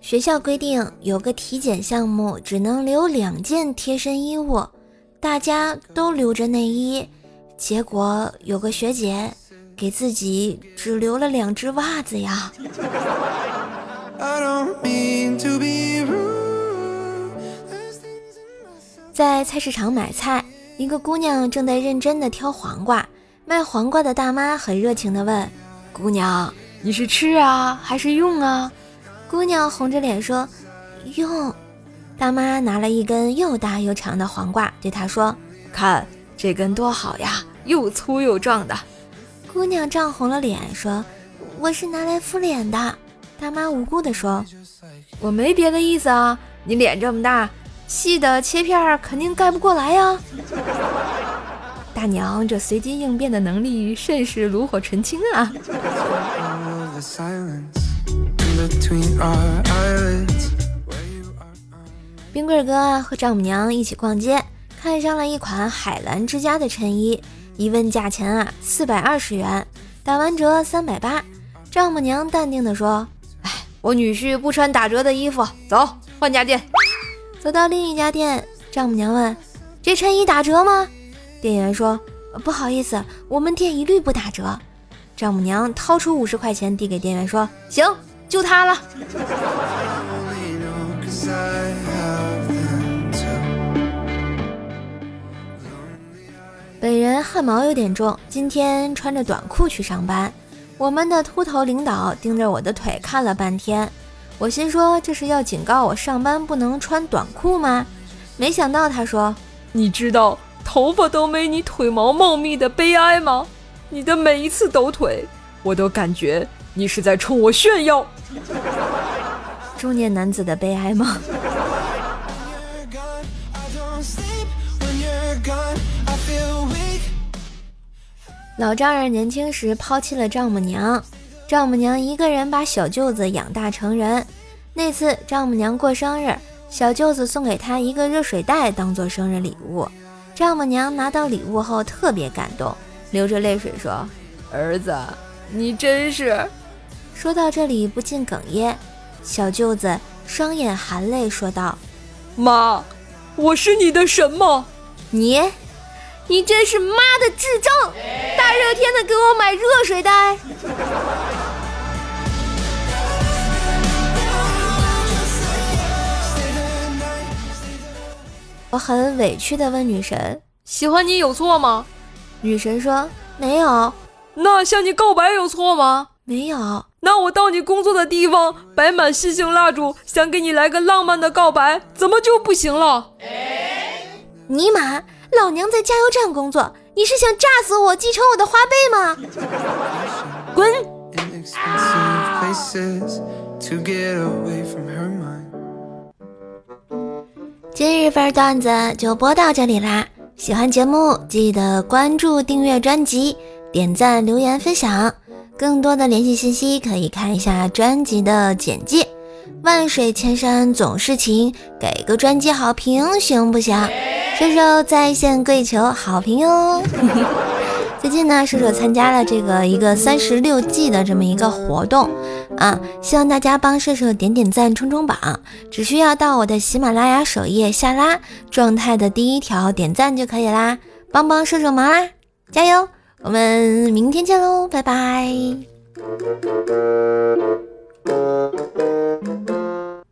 学校规定有个体检项目，只能留两件贴身衣物，大家都留着内衣，结果有个学姐给自己只留了两只袜子呀。在菜市场买菜，一个姑娘正在认真的挑黄瓜，卖黄瓜的大妈很热情地问：“姑娘，你是吃啊还是用啊？”姑娘红着脸说：“用。”大妈拿了一根又大又长的黄瓜，对她说：“看这根多好呀，又粗又壮的。”姑娘涨红了脸说：“我是拿来敷脸的。”大妈无辜地说：“我没别的意思啊，你脸这么大。”细的切片肯定盖不过来呀！大娘这随机应变的能力甚是炉火纯青啊！冰棍哥和丈母娘一起逛街，看上了一款海澜之家的衬衣，一问价钱啊，四百二十元，打完折三百八。丈母娘淡定地说：“哎，我女婿不穿打折的衣服，走，换家店。”走到另一家店，丈母娘问：“这衬衣打折吗？”店员说：“不好意思，我们店一律不打折。”丈母娘掏出五十块钱递给店员说：“行，就它了。” 本人汗毛有点重，今天穿着短裤去上班。我们的秃头领导盯着我的腿看了半天。我心说这是要警告我上班不能穿短裤吗？没想到他说：“你知道头发都没你腿毛茂密的悲哀吗？你的每一次抖腿，我都感觉你是在冲我炫耀。”中年男子的悲哀吗？老丈人年轻时抛弃了丈母娘。丈母娘一个人把小舅子养大成人。那次丈母娘过生日，小舅子送给她一个热水袋当做生日礼物。丈母娘拿到礼物后特别感动，流着泪水说：“儿子，你真是……”说到这里不禁哽咽。小舅子双眼含泪说道：“妈，我是你的什么？你，你真是妈的智障！大热天的给我买热水袋。”我很委屈的问女神：“喜欢你有错吗？”女神说：“没有。”那向你告白有错吗？没有。那我到你工作的地方摆满星星蜡烛，想给你来个浪漫的告白，怎么就不行了？尼玛，老娘在加油站工作，你是想炸死我，继承我的花呗吗？滚！今日份段子就播到这里啦！喜欢节目记得关注、订阅专辑、点赞、留言、分享。更多的联系信息可以看一下专辑的简介。万水千山总是情，给个专辑好评行不行？射手在线跪求好评哟！最近呢，射手参加了这个一个三十六计的这么一个活动啊希望大家帮射手点点赞冲冲榜只需要到我的喜马拉雅首页下拉状态的第一条点赞就可以啦。帮帮射手忙啦加油我们明天见喽拜拜。